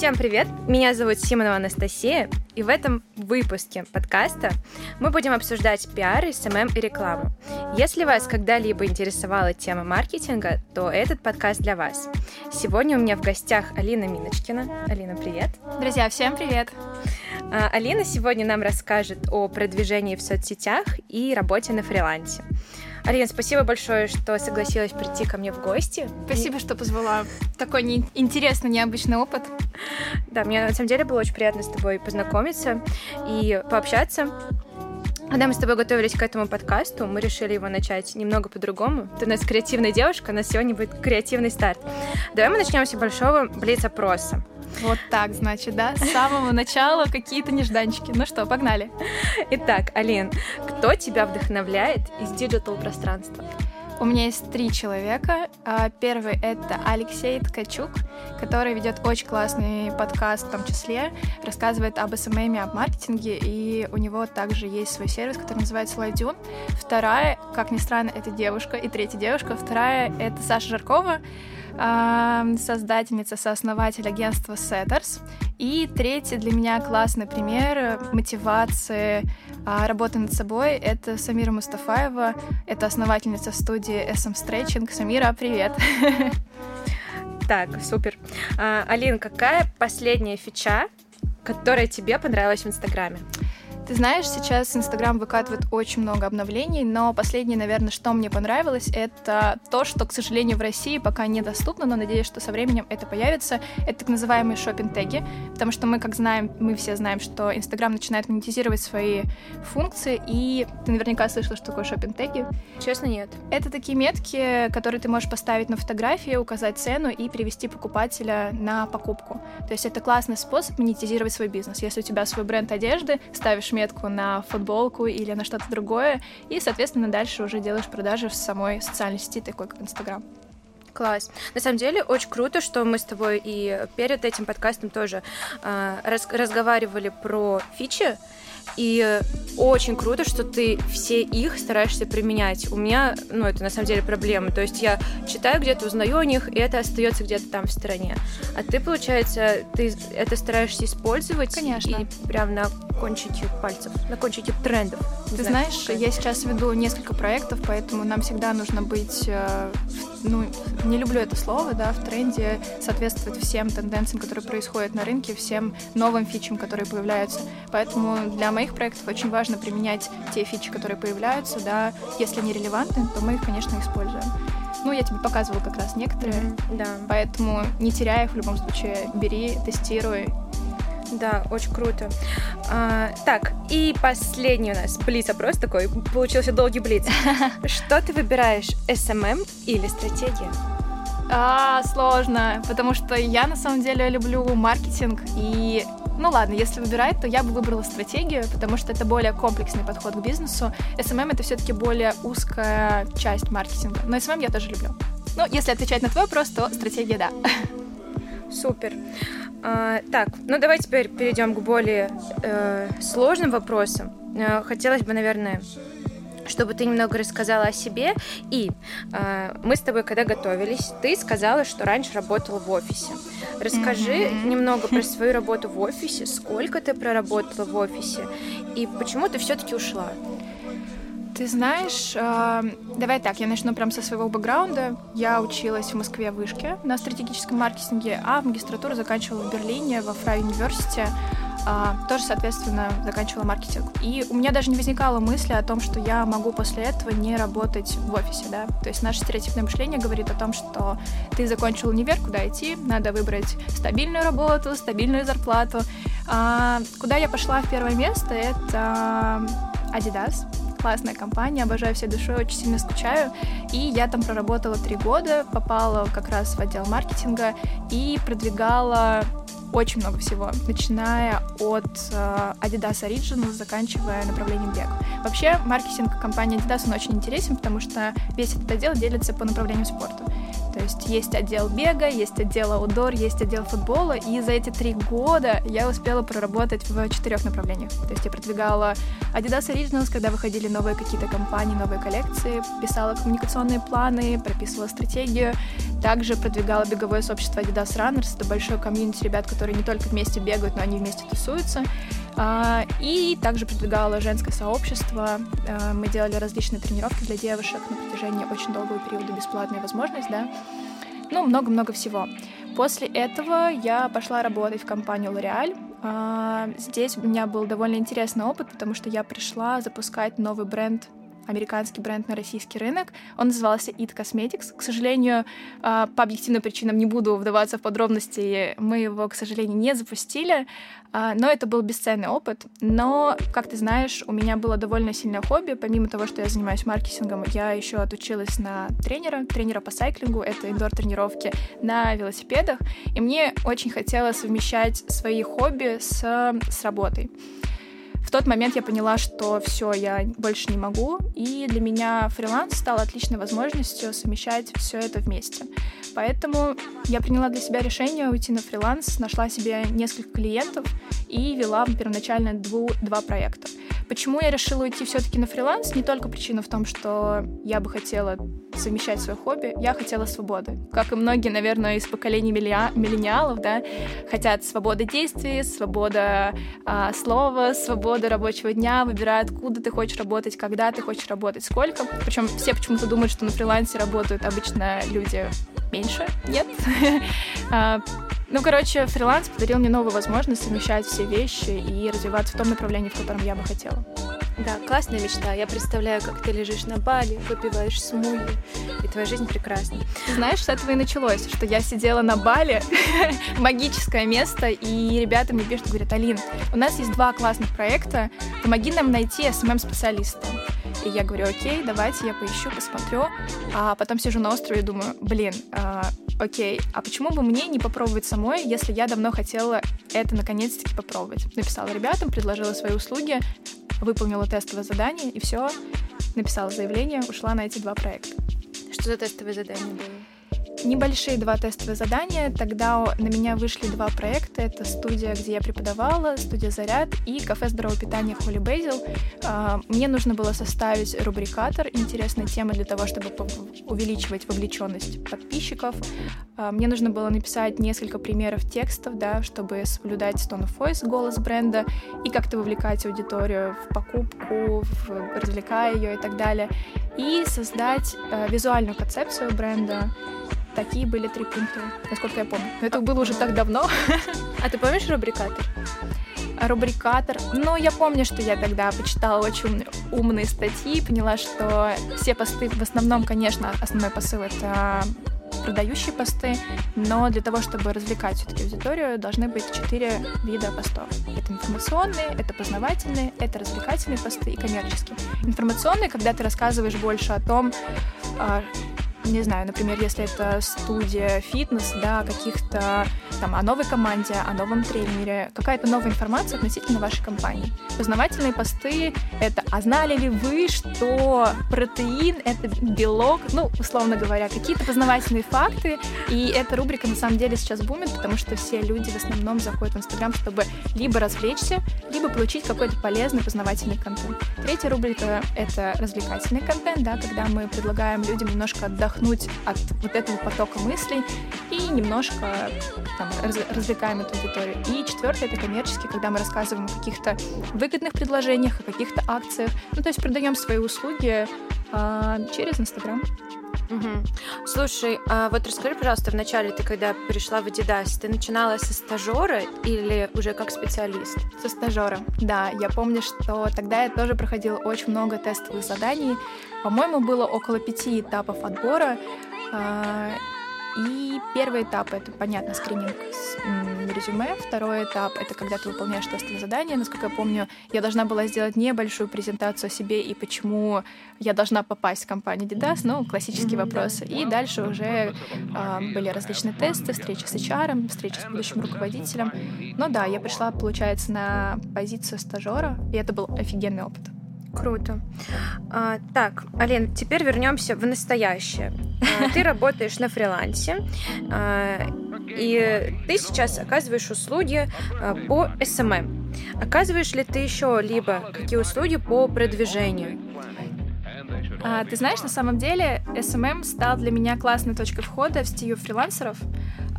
Всем привет! Меня зовут Симонова Анастасия, и в этом выпуске подкаста мы будем обсуждать пиар, SMM и рекламу. Если вас когда-либо интересовала тема маркетинга, то этот подкаст для вас. Сегодня у меня в гостях Алина Миночкина. Алина, привет! Друзья, всем привет! А, Алина сегодня нам расскажет о продвижении в соцсетях и работе на фрилансе. Алина, спасибо большое, что согласилась прийти ко мне в гости. Спасибо, что позвала. Такой не... интересный, необычный опыт. Да, мне на самом деле было очень приятно с тобой познакомиться и пообщаться. Когда мы с тобой готовились к этому подкасту, мы решили его начать немного по-другому. Ты у нас креативная девушка, у нас сегодня будет креативный старт. Давай мы начнем с большого блиц-опроса. Вот так, значит, да? С самого начала какие-то нежданчики. Ну что, погнали. Итак, Алин, кто тебя вдохновляет из диджитал-пространства? У меня есть три человека. А, первый — это Алексей Ткачук, который ведет очень классный подкаст в том числе, рассказывает об SMM, об маркетинге, и у него также есть свой сервис, который называется LiveDune. Вторая, как ни странно, это девушка, и третья девушка. Вторая — это Саша Жаркова, создательница, сооснователь агентства Setters. И третий для меня классный пример мотивации а, работы над собой — это Самира Мустафаева, это основательница студии SM Stretching. Самира, привет! Так, супер. А, Алин, какая последняя фича, которая тебе понравилась в Инстаграме? Ты знаешь, сейчас Инстаграм выкатывает очень много обновлений, но последнее, наверное, что мне понравилось, это то, что, к сожалению, в России пока недоступно, но надеюсь, что со временем это появится. Это так называемые шопинг-теги, потому что мы, как знаем, мы все знаем, что Инстаграм начинает монетизировать свои функции, и ты наверняка слышала, что такое шопинг-теги. Честно, нет. Это такие метки, которые ты можешь поставить на фотографии, указать цену и привести покупателя на покупку. То есть это классный способ монетизировать свой бизнес. Если у тебя свой бренд одежды, ставишь метку на футболку или на что-то другое, и, соответственно, дальше уже делаешь продажи в самой социальной сети, такой как Инстаграм. Класс. На самом деле очень круто, что мы с тобой и перед этим подкастом тоже э, раз, разговаривали про фичи, и очень круто, что ты все их стараешься применять. У меня, ну, это на самом деле проблема. То есть я читаю где-то, узнаю о них, и это остается где-то там в стороне. А ты, получается, ты это стараешься использовать. Конечно. И прям на кончике пальцев, на кончике трендов. Ты знаешь, я сейчас веду несколько проектов, поэтому нам всегда нужно быть, э, ну, не люблю это слово, да, в тренде, соответствовать всем тенденциям, которые происходят на рынке, всем новым фичам, которые появляются. Поэтому для моих проектов очень важно применять те фичи, которые появляются, да, если они релевантны, то мы их, конечно, используем. Ну, я тебе показывала как раз некоторые. Mm-hmm, да. Поэтому не теряй их в любом случае. Бери, тестируй да, очень круто. А, так, и последний у нас блиц-опрос такой. Получился долгий блиц. Что ты выбираешь, SMM или стратегия? А, сложно, потому что я на самом деле люблю маркетинг и ну ладно, если выбирать, то я бы выбрала стратегию, потому что это более комплексный подход к бизнесу. SMM это все-таки более узкая часть маркетинга. Но SMM я тоже люблю. Ну, если отвечать на твой вопрос, то стратегия да. Супер. А, так, ну давай теперь перейдем к более э, сложным вопросам. Э, хотелось бы, наверное, чтобы ты немного рассказала о себе. И э, мы с тобой, когда готовились, ты сказала, что раньше работала в офисе. Расскажи mm-hmm. немного про свою работу в офисе, сколько ты проработала в офисе и почему ты все-таки ушла. Ты знаешь, э, давай так, я начну прям со своего бэкграунда. Я училась в Москве в Вышке на стратегическом маркетинге, а магистратуру заканчивала в Берлине, во Фрай университете. Uh, тоже, соответственно, заканчивала маркетинг. И у меня даже не возникало мысли о том, что я могу после этого не работать в офисе, да. То есть наше стереотипное мышление говорит о том, что ты закончил универ, куда идти, надо выбрать стабильную работу, стабильную зарплату. Uh, куда я пошла в первое место, это Adidas классная компания, обожаю всей душой, очень сильно скучаю. И я там проработала три года, попала как раз в отдел маркетинга и продвигала очень много всего, начиная от э, Adidas Original, заканчивая направлением бег. Вообще, маркетинг компании Adidas, он очень интересен, потому что весь этот отдел делится по направлениям спорта. То есть есть отдел бега, есть отдел аудор, есть отдел футбола, и за эти три года я успела проработать в четырех направлениях. То есть я продвигала Adidas Originals, когда выходили новые какие-то компании, новые коллекции, писала коммуникационные планы, прописывала стратегию. Также продвигала беговое сообщество Adidas Runners. Это большой комьюнити ребят, которые не только вместе бегают, но они вместе тусуются. А, и также продвигала женское сообщество. А, мы делали различные тренировки для девушек на протяжении очень долгого периода, бесплатная возможность, да. Ну, много-много всего. После этого я пошла работать в компанию L'Oreal. А, здесь у меня был довольно интересный опыт, потому что я пришла запускать новый бренд американский бренд на российский рынок. Он назывался It Cosmetics. К сожалению, а, по объективным причинам не буду вдаваться в подробности, мы его, к сожалению, не запустили, а, но это был бесценный опыт. Но, как ты знаешь, у меня было довольно сильное хобби. Помимо того, что я занимаюсь маркетингом, я еще отучилась на тренера, тренера по сайклингу, это индор-тренировки на велосипедах, и мне очень хотелось совмещать свои хобби с, с работой. В тот момент я поняла, что все, я больше не могу, и для меня фриланс стал отличной возможностью совмещать все это вместе. Поэтому я приняла для себя решение уйти на фриланс, нашла себе несколько клиентов и вела первоначально дву, два проекта. Почему я решила уйти все-таки на фриланс? Не только причина в том, что я бы хотела совмещать свое хобби, я хотела свободы. Как и многие, наверное, из поколения миллениалов, да, хотят свободы действий, свобода а, слова, свобода рабочего дня, выбирают, откуда ты хочешь работать, когда ты хочешь работать, сколько. Причем все почему-то думают, что на фрилансе работают обычно люди меньше. Нет. Ну, короче, фриланс подарил мне новую возможность совмещать все вещи и развиваться в том направлении, в котором я бы хотела. Да, классная мечта. Я представляю, как ты лежишь на Бали, выпиваешь смузи, и твоя жизнь прекрасна. Знаешь, с этого и началось, что я сидела на Бали, магическое место, и ребята мне пишут, говорят, Алин, у нас есть два классных проекта, помоги нам найти SMM-специалиста. И я говорю, окей, давайте я поищу, посмотрю. А потом сижу на острове и думаю, блин, э, окей, а почему бы мне не попробовать самой, если я давно хотела это наконец-таки попробовать? Написала ребятам, предложила свои услуги, выполнила тестовое задание, и все, написала заявление, ушла на эти два проекта. Что за тестовое задание было? Небольшие два тестовые задания. Тогда на меня вышли два проекта. Это студия, где я преподавала, студия «Заряд» и кафе здорового питания «Холли Бейзил». А, мне нужно было составить рубрикатор, интересная тема для того, чтобы увеличивать вовлеченность подписчиков. А, мне нужно было написать несколько примеров текстов, да, чтобы соблюдать tone of voice, голос бренда, и как-то вовлекать аудиторию в покупку, в, развлекая ее и так далее. И создать э, визуальную концепцию бренда, Такие были три пункта, насколько я помню. Но это было уже так давно. А ты помнишь рубрикатор? рубрикатор. Но я помню, что я тогда почитала очень умные статьи, поняла, что все посты, в основном, конечно, основной посыл — это продающие посты, но для того, чтобы развлекать все-таки аудиторию, должны быть четыре вида постов. Это информационные, это познавательные, это развлекательные посты и коммерческие. Информационные, когда ты рассказываешь больше о том, а, не знаю, например, если это студия фитнес, да, каких-то там о новой команде, о новом тренере, какая-то новая информация относительно вашей компании. Познавательные посты — это «А знали ли вы, что протеин — это белок?» Ну, условно говоря, какие-то познавательные факты, и эта рубрика на самом деле сейчас бумит, потому что все люди в основном заходят в Инстаграм, чтобы либо развлечься, либо получить какой-то полезный познавательный контент. Третья рубрика — это развлекательный контент, да, когда мы предлагаем людям немножко отдохнуть от вот этого потока мыслей и немножко там, раз, развлекаем эту аудиторию. И четвертое это коммерческий, когда мы рассказываем о каких-то выгодных предложениях, о каких-то акциях. Ну, то есть продаем свои услуги а, через Инстаграм. Угу. Слушай, а вот расскажи, пожалуйста, вначале ты, когда пришла в Adidas, ты начинала со стажера или уже как специалист? Со стажера, да. Я помню, что тогда я тоже проходила очень много тестовых заданий. По-моему, было около пяти этапов отбора. А, и первый этап — это, понятно, скрининг резюме. Второй этап — это когда ты выполняешь тестовые задания. Насколько я помню, я должна была сделать небольшую презентацию о себе и почему я должна попасть в компанию Adidas, ну, классические mm-hmm, вопросы. Да. И дальше уже э, были различные тесты, встречи с HR, встречи с будущим руководителем. Но да, я пришла, получается, на позицию стажера, и это был офигенный опыт. Круто. А, так, Ален, теперь вернемся в настоящее. А, ты работаешь на фрилансе, а, и ты сейчас оказываешь услуги а, по SMM. Оказываешь ли ты еще либо какие услуги по продвижению? А, ты знаешь, на самом деле SMM стал для меня классной точкой входа в стию фрилансеров,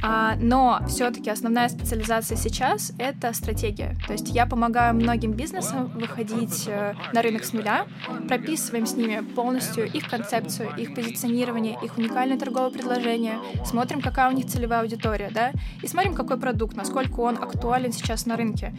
а, но все-таки основная специализация сейчас — это стратегия. То есть я помогаю многим бизнесам выходить э, на рынок с нуля, прописываем с ними полностью их концепцию, их позиционирование, их уникальное торговое предложение, смотрим, какая у них целевая аудитория, да, и смотрим, какой продукт, насколько он актуален сейчас на рынке.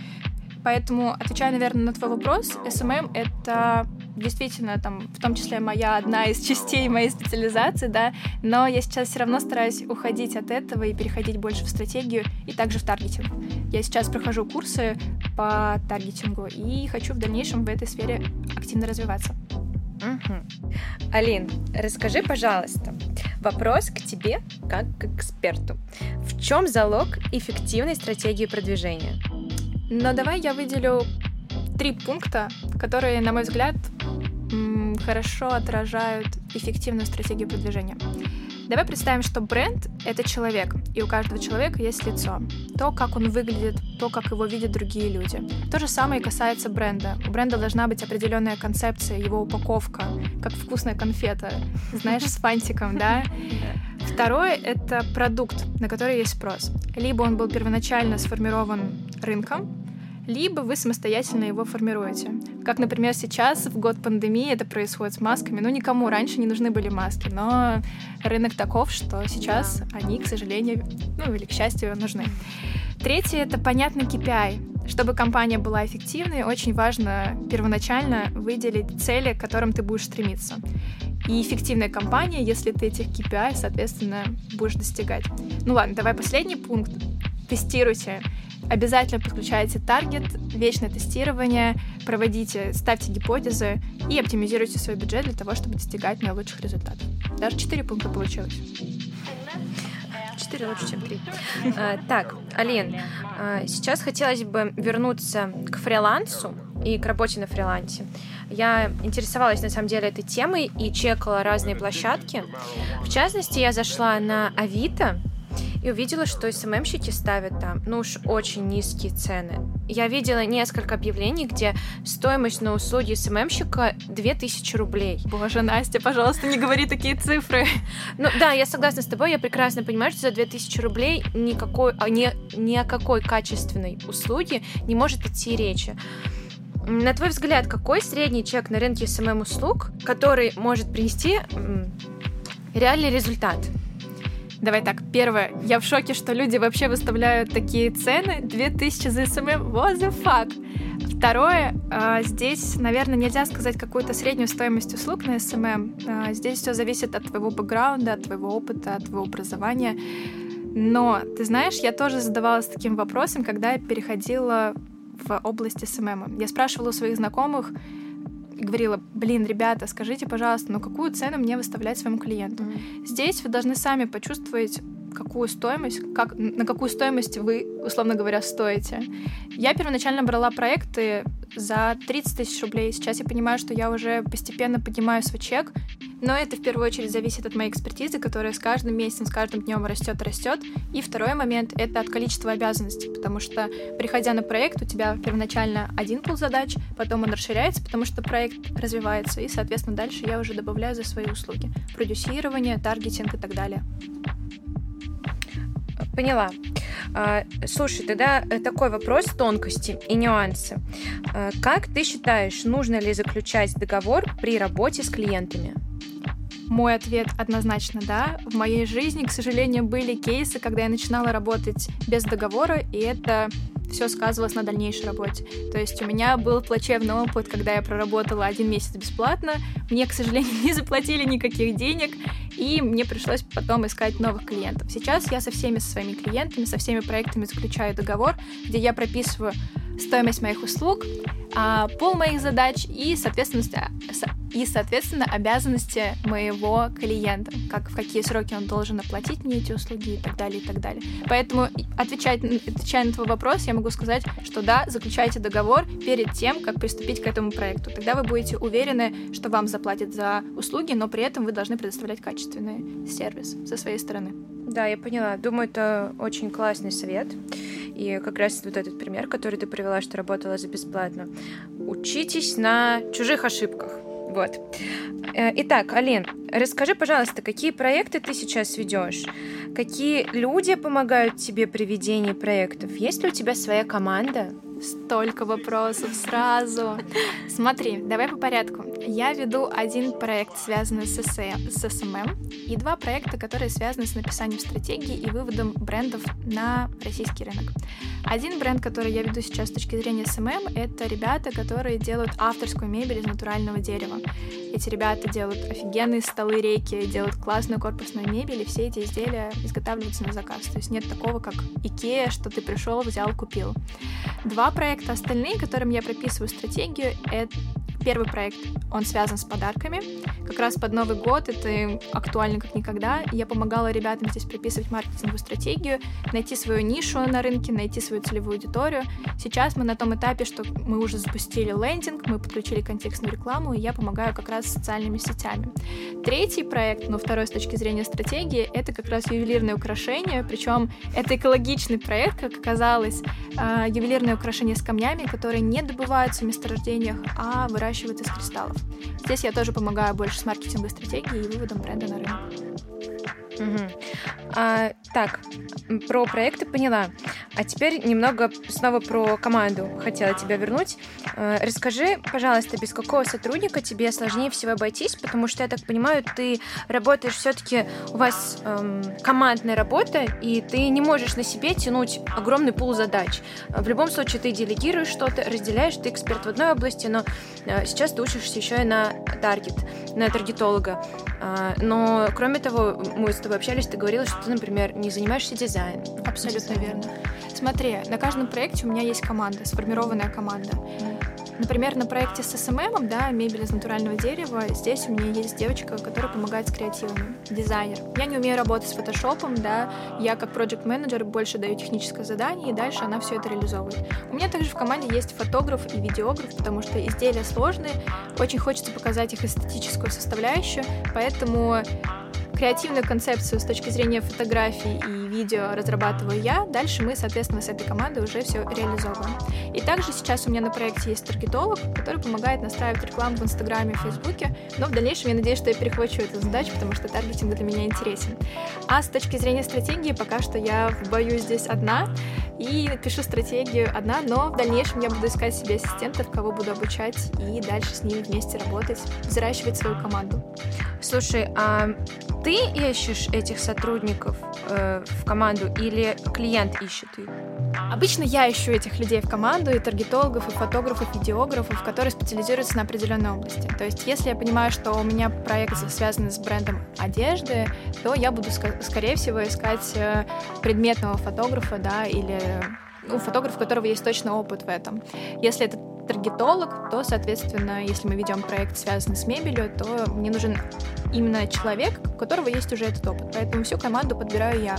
Поэтому, отвечая, наверное, на твой вопрос, SMM — это действительно там, в том числе моя одна из частей моей специализации, да, но я сейчас все равно стараюсь уходить от этого и переходить больше в стратегию и также в таргетинг. Я сейчас прохожу курсы по таргетингу и хочу в дальнейшем в этой сфере активно развиваться. Угу. Алин, расскажи, пожалуйста, вопрос к тебе как к эксперту. В чем залог эффективной стратегии продвижения? Но давай я выделю три пункта, которые, на мой взгляд, хорошо отражают эффективную стратегию продвижения. Давай представим, что бренд — это человек, и у каждого человека есть лицо. То, как он выглядит, то, как его видят другие люди. То же самое и касается бренда. У бренда должна быть определенная концепция, его упаковка, как вкусная конфета, знаешь, с фантиком, да? Второе — это продукт, на который есть спрос. Либо он был первоначально сформирован рынком, либо вы самостоятельно его формируете. Как, например, сейчас, в год пандемии, это происходит с масками. Ну, никому раньше не нужны были маски, но рынок таков, что сейчас они, к сожалению, ну или к счастью, нужны. Третье — это понятный KPI. Чтобы компания была эффективной, очень важно первоначально выделить цели, к которым ты будешь стремиться. И эффективная компания, если ты этих KPI, соответственно, будешь достигать. Ну ладно, давай последний пункт. Тестируйте. Обязательно подключайте таргет, вечное тестирование, проводите, ставьте гипотезы и оптимизируйте свой бюджет для того, чтобы достигать наилучших результатов. Даже четыре пункта получилось. Четыре лучше, чем три. А, так, Алин, а, сейчас хотелось бы вернуться к фрилансу и к работе на фрилансе. Я интересовалась на самом деле этой темой и чекала разные площадки. В частности, я зашла на Авито, и увидела, что СММщики ставят там, ну уж очень низкие цены. Я видела несколько объявлений, где стоимость на услуги СММщика 2000 рублей. Боже, Настя, пожалуйста, не говори такие цифры. Ну да, я согласна с тобой, я прекрасно понимаю, что за 2000 рублей никакой, а, ни, ни о какой качественной услуге не может идти речи. На твой взгляд, какой средний чек на рынке SMM-услуг, который может принести реальный результат? Давай так, первое, я в шоке, что люди вообще выставляют такие цены, 2000 за SMM, what the fuck? Второе, а, здесь, наверное, нельзя сказать какую-то среднюю стоимость услуг на SMM. А, здесь все зависит от твоего бэкграунда, от твоего опыта, от твоего образования. Но, ты знаешь, я тоже задавалась таким вопросом, когда я переходила в область SMM. Я спрашивала у своих знакомых, и говорила, блин, ребята, скажите, пожалуйста, ну какую цену мне выставлять своему клиенту? Mm-hmm. Здесь вы должны сами почувствовать какую стоимость, как, на какую стоимость вы, условно говоря, стоите. Я первоначально брала проекты за 30 тысяч рублей. Сейчас я понимаю, что я уже постепенно поднимаю свой чек, но это в первую очередь зависит от моей экспертизы, которая с каждым месяцем, с каждым днем растет, растет. И второй момент — это от количества обязанностей, потому что, приходя на проект, у тебя первоначально один пул задач, потом он расширяется, потому что проект развивается, и, соответственно, дальше я уже добавляю за свои услуги. Продюсирование, таргетинг и так далее. Поняла. А, слушай, тогда э, такой вопрос тонкости и нюансы. А, как ты считаешь, нужно ли заключать договор при работе с клиентами? Мой ответ однозначно да. В моей жизни, к сожалению, были кейсы, когда я начинала работать без договора, и это все сказывалось на дальнейшей работе. То есть у меня был плачевный опыт, когда я проработала один месяц бесплатно, мне, к сожалению, не заплатили никаких денег, и мне пришлось потом искать новых клиентов. Сейчас я со всеми со своими клиентами, со всеми проектами заключаю договор, где я прописываю стоимость моих услуг, а, пол моих задач и, соответственно, и, соответственно, обязанности моего клиента, как в какие сроки он должен оплатить мне эти услуги и так далее, и так далее. Поэтому, отвечать, отвечая на твой вопрос, я могу сказать, что да, заключайте договор перед тем, как приступить к этому проекту. Тогда вы будете уверены, что вам заплатят за услуги, но при этом вы должны предоставлять качественный сервис со своей стороны. Да, я поняла. Думаю, это очень классный совет. И как раз вот этот пример, который ты привела, что работала за бесплатно. Учитесь на чужих ошибках. Вот. Э, итак, Алин, расскажи, пожалуйста, какие проекты ты сейчас ведешь? Какие люди помогают тебе при ведении проектов? Есть ли у тебя своя команда? Столько вопросов сразу. Смотри, давай по порядку. Я веду один проект, связанный с, СМ, с SMM, и два проекта, которые связаны с написанием стратегии и выводом брендов на российский рынок. Один бренд, который я веду сейчас с точки зрения SMM, это ребята, которые делают авторскую мебель из натурального дерева. Эти ребята делают офигенные столы реки, делают классную корпусную мебель, и все эти изделия изготавливаются на заказ. То есть нет такого, как Икея, что ты пришел, взял, купил. Два проекта остальные, которым я прописываю стратегию, это Первый проект, он связан с подарками. Как раз под Новый год это актуально как никогда. Я помогала ребятам здесь прописывать маркетинговую стратегию, найти свою нишу на рынке, найти свою целевую аудиторию. Сейчас мы на том этапе, что мы уже запустили лендинг, мы подключили контекстную рекламу, и я помогаю как раз социальными сетями. Третий проект, но второй с точки зрения стратегии, это как раз ювелирное украшение, причем это экологичный проект, как оказалось, а, ювелирное украшение с камнями, которые не добываются в месторождениях, а выращиваются выращивают из кристаллов. Здесь я тоже помогаю больше с маркетинговой стратегией и выводом бренда на рынок. Угу. А, так, про проекты поняла. А теперь немного снова про команду хотела тебя вернуть. А, расскажи, пожалуйста, без какого сотрудника тебе сложнее всего обойтись, потому что, я так понимаю, ты работаешь все-таки, у вас эм, командная работа, и ты не можешь на себе тянуть огромный пул задач. В любом случае, ты делегируешь что-то, разделяешь, ты эксперт в одной области, но э, сейчас ты учишься еще и на таргет, на таргетолога. Э, но, кроме того, мы с тобой общались, ты говорила, что ты, например, не занимаешься дизайном. Абсолютно верно. Смотри, на каждом проекте у меня есть команда, сформированная команда. Например, на проекте с SMM, да, мебель из натурального дерева, здесь у меня есть девочка, которая помогает с креативом, дизайнер. Я не умею работать с фотошопом, да, я как проект менеджер больше даю техническое задание, и дальше она все это реализовывает. У меня также в команде есть фотограф и видеограф, потому что изделия сложные, очень хочется показать их эстетическую составляющую, поэтому креативную концепцию с точки зрения фотографий и видео разрабатываю я. Дальше мы, соответственно, с этой командой уже все реализовываем. И также сейчас у меня на проекте есть таргетолог, который помогает настраивать рекламу в Инстаграме и Фейсбуке. Но в дальнейшем я надеюсь, что я перехвачу эту задачу, потому что таргетинг для меня интересен. А с точки зрения стратегии, пока что я в бою здесь одна и пишу стратегию одна, но в дальнейшем я буду искать себе ассистентов, кого буду обучать и дальше с ними вместе работать, взращивать свою команду. Слушай, а ты ищешь этих сотрудников э, в команду или клиент ищет их? Обычно я ищу этих людей в команду, и таргетологов, и фотографов, и видеографов, которые специализируются на определенной области. То есть, если я понимаю, что у меня проект связан с брендом одежды, то я буду, скорее всего, искать э, предметного фотографа, да, или ну, фотограф, у которого есть точно опыт в этом. Если это таргетолог, то, соответственно, если мы ведем проект, связанный с мебелью, то мне нужен именно человек, которого есть уже этот опыт. Поэтому всю команду подбираю я.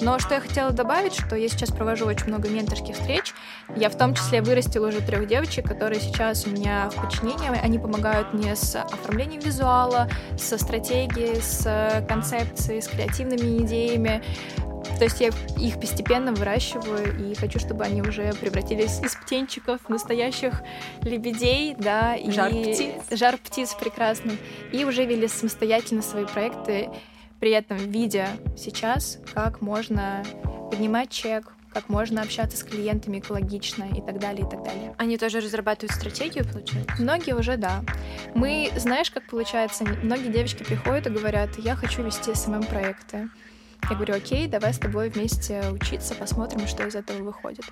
Но что я хотела добавить, что я сейчас провожу очень много менторских встреч. Я в том числе вырастила уже трех девочек, которые сейчас у меня в подчинении. Они помогают мне с оформлением визуала, со стратегией, с концепцией, с креативными идеями. То есть я их постепенно выращиваю и хочу, чтобы они уже превратились из птенчиков в настоящих лебедей, да, и жар птиц, жар птиц прекрасным, и уже вели самостоятельно свои проекты, при этом видя сейчас, как можно поднимать чек, как можно общаться с клиентами экологично и так далее, и так далее. Они тоже разрабатывают стратегию, получается? Многие уже, да. Мы, знаешь, как получается, многие девочки приходят и говорят, я хочу вести СММ-проекты. Я говорю, окей, давай с тобой вместе учиться, посмотрим, что из этого выходит.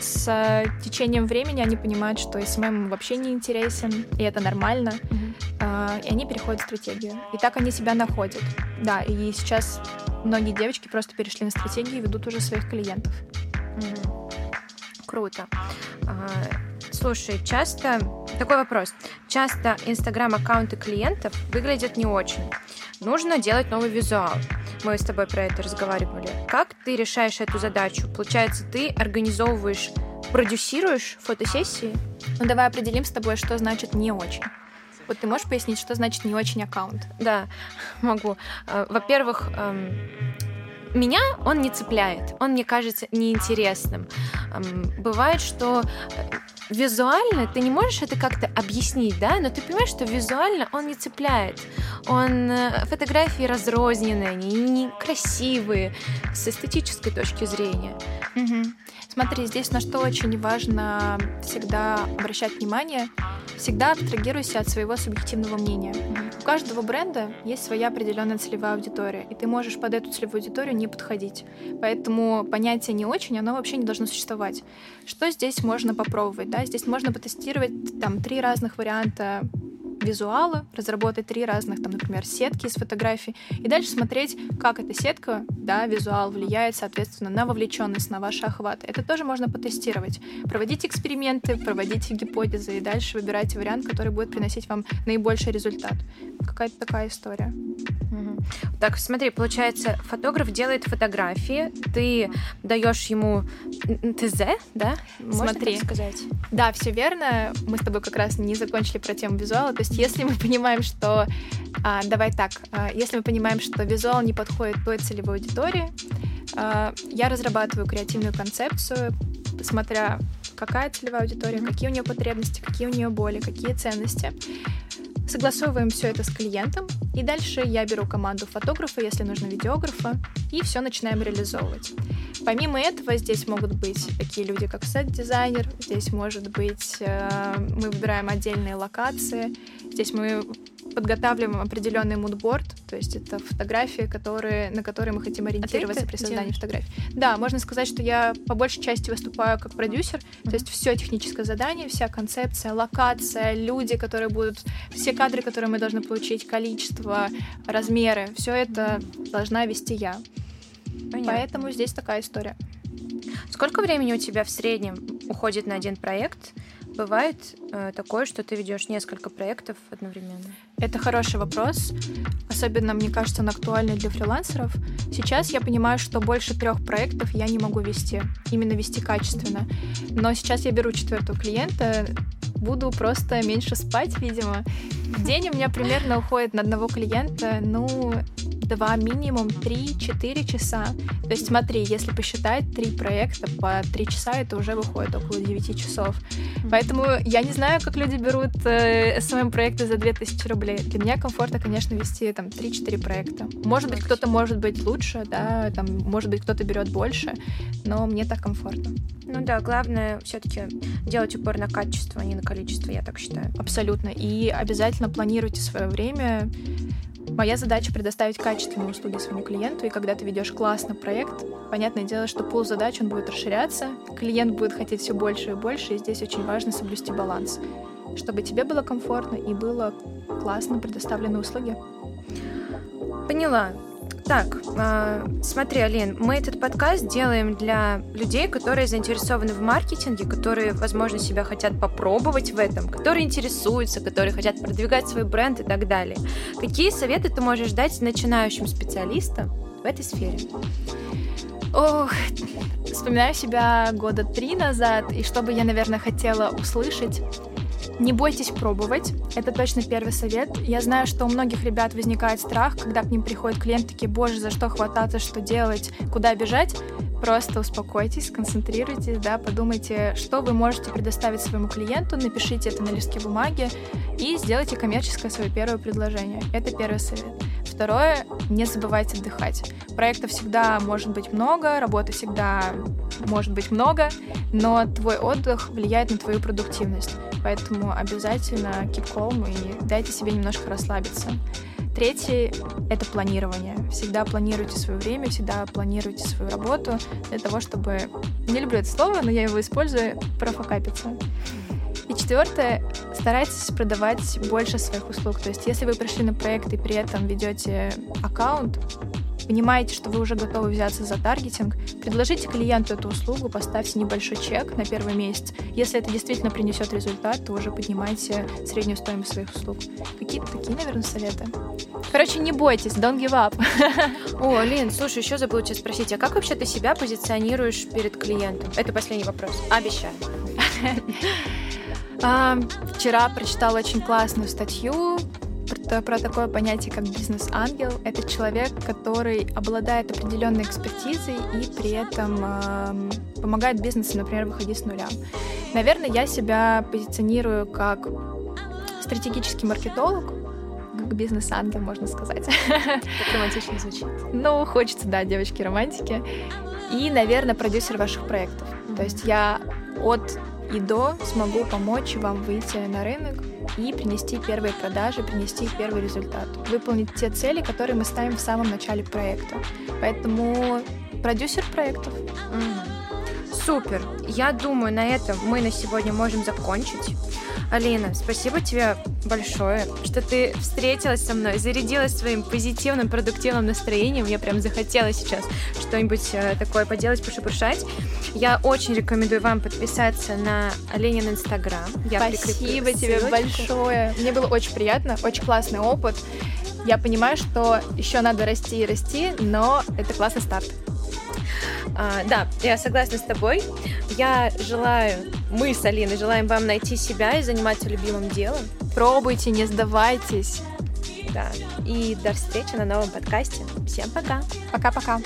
С э, течением времени они понимают, что SMM вообще не интересен, и это нормально, mm-hmm. и они переходят в стратегию. И так они себя находят. Да, и сейчас многие девочки просто перешли на стратегию и ведут уже своих клиентов. Mm-hmm. Круто. Слушай, часто такой вопрос. Часто инстаграм-аккаунты клиентов выглядят не очень. Нужно делать новый визуал. Мы с тобой про это разговаривали. Как ты решаешь эту задачу? Получается, ты организовываешь, продюсируешь фотосессии? Ну, давай определим с тобой, что значит «не очень». Вот ты можешь пояснить, что значит «не очень аккаунт»? Да, могу. Э, во-первых, эм, меня он не цепляет, он мне кажется неинтересным. Бывает, что э, визуально ты не можешь это как-то объяснить, да, но ты понимаешь, что визуально он не цепляет. Он э, фотографии разрозненные, они некрасивые с эстетической точки зрения. Угу. Смотри, здесь на что очень важно всегда обращать внимание, всегда абстрагируйся от своего субъективного мнения. У каждого бренда есть своя определенная целевая аудитория, и ты можешь под эту целевую аудиторию не подходить. Поэтому понятие не очень, оно вообще не должно существовать. Что здесь можно попробовать? Да? Здесь можно потестировать там три разных варианта визуала, разработать три разных, там, например, сетки из фотографий, и дальше смотреть, как эта сетка, да, визуал влияет, соответственно, на вовлеченность, на ваши охваты. Это тоже можно потестировать. Проводить эксперименты, проводить гипотезы, и дальше выбирайте вариант, который будет приносить вам наибольший результат. Какая-то такая история. Так, смотри, получается, фотограф делает фотографии, ты даешь ему ТЗ, да? Можно смотри, сказать? Да, все верно. Мы с тобой как раз не закончили про тему визуала. То есть, если мы понимаем, что а, давай так, а, если мы понимаем, что визуал не подходит той целевой аудитории, а, я разрабатываю креативную концепцию, смотря какая целевая аудитория, какие у нее потребности, какие у нее боли, какие ценности. Согласовываем все это с клиентом, и дальше я беру команду фотографа, если нужно видеографа, и все начинаем реализовывать. Помимо этого, здесь могут быть такие люди, как сет-дизайнер, здесь может быть, э, мы выбираем отдельные локации, здесь мы подготавливаем определенный мудборд, то есть это фотографии, которые, на которые мы хотим ориентироваться а при создании делаешь? фотографий. Да, можно сказать, что я по большей части выступаю как продюсер, mm-hmm. то есть все техническое задание, вся концепция, локация, люди, которые будут, все кадры, которые мы должны получить, количество, размеры, все это должна вести я. Понятно. Поэтому здесь такая история. Сколько времени у тебя в среднем уходит на один проект? Бывает э, такое, что ты ведешь несколько проектов одновременно? Это хороший вопрос. Особенно, мне кажется, он актуальный для фрилансеров. Сейчас я понимаю, что больше трех проектов я не могу вести. Именно вести качественно. Но сейчас я беру четвертого клиента, буду просто меньше спать, видимо. В день у меня примерно уходит на одного клиента, ну, два минимум 3-4 часа. То есть смотри, если посчитать три проекта по 3 часа, это уже выходит около 9 часов. Поэтому я не знаю, как люди берут э, SMM-проекты за 2000 рублей. Для меня комфортно, конечно, вести там 3-4 проекта. Может быть, кто-то может быть лучше, да, там, может быть, кто-то берет больше, но мне так комфортно. Ну да, главное все-таки делать упор на качество, а не на количество, я так считаю. Абсолютно. И обязательно планируйте свое время. Моя задача предоставить качественные услуги своему клиенту, и когда ты ведешь классный проект, понятное дело, что пул задач он будет расширяться, клиент будет хотеть все больше и больше, и здесь очень важно соблюсти баланс, чтобы тебе было комфортно и было классно предоставлены услуги. Поняла. Так, э, смотри, Алин, мы этот подкаст делаем для людей, которые заинтересованы в маркетинге, которые, возможно, себя хотят попробовать в этом, которые интересуются, которые хотят продвигать свой бренд и так далее. Какие советы ты можешь дать начинающим специалистам в этой сфере? Ох, вспоминаю себя года три назад, и что бы я, наверное, хотела услышать, не бойтесь пробовать, это точно первый совет. Я знаю, что у многих ребят возникает страх, когда к ним приходят клиенты, такие, боже, за что хвататься, что делать, куда бежать. Просто успокойтесь, сконцентрируйтесь, да, подумайте, что вы можете предоставить своему клиенту, напишите это на листке бумаги и сделайте коммерческое свое первое предложение. Это первый совет. Второе, не забывайте отдыхать. Проектов всегда может быть много, работы всегда может быть много, но твой отдых влияет на твою продуктивность. Поэтому обязательно keep calm и дайте себе немножко расслабиться. Третий — это планирование. Всегда планируйте свое время, всегда планируйте свою работу для того, чтобы... Не люблю это слово, но я его использую, профокапиться. И четвертое, старайтесь продавать больше своих услуг. То есть, если вы пришли на проект и при этом ведете аккаунт, понимаете, что вы уже готовы взяться за таргетинг, предложите клиенту эту услугу, поставьте небольшой чек на первый месяц. Если это действительно принесет результат, то уже поднимайте среднюю стоимость своих услуг. Какие-то такие, наверное, советы. Короче, не бойтесь, don't give up. О, Лин, слушай, еще забыла тебя спросить, а как вообще ты себя позиционируешь перед клиентом? Это последний вопрос. Обещаю. А, вчера прочитала очень классную статью про, про такое понятие, как бизнес-ангел. Это человек, который обладает определенной экспертизой и при этом э, помогает бизнесу, например, выходить с нуля. Наверное, я себя позиционирую как стратегический маркетолог, как бизнес-ангел, можно сказать. Так романтично звучит. Ну, хочется, да, девочки романтики. И, наверное, продюсер ваших проектов. То есть я от и до смогу помочь вам выйти на рынок и принести первые продажи, принести первый результат, выполнить те цели, которые мы ставим в самом начале проекта. Поэтому продюсер проектов. Супер. Я думаю, на этом мы на сегодня можем закончить. Алина, спасибо тебе большое, что ты встретилась со мной, зарядилась своим позитивным, продуктивным настроением. Я прям захотела сейчас что-нибудь э, такое поделать, пошебуршать. Я очень рекомендую вам подписаться на Аленин Инстаграм. Спасибо тебе большое. Мне было очень приятно, очень классный опыт. Я понимаю, что еще надо расти и расти, но это классный старт. А, да, я согласна с тобой. Я желаю, мы с Алиной желаем вам найти себя и заниматься любимым делом. Пробуйте, не сдавайтесь. Да. И до встречи на новом подкасте. Всем пока. Пока-пока.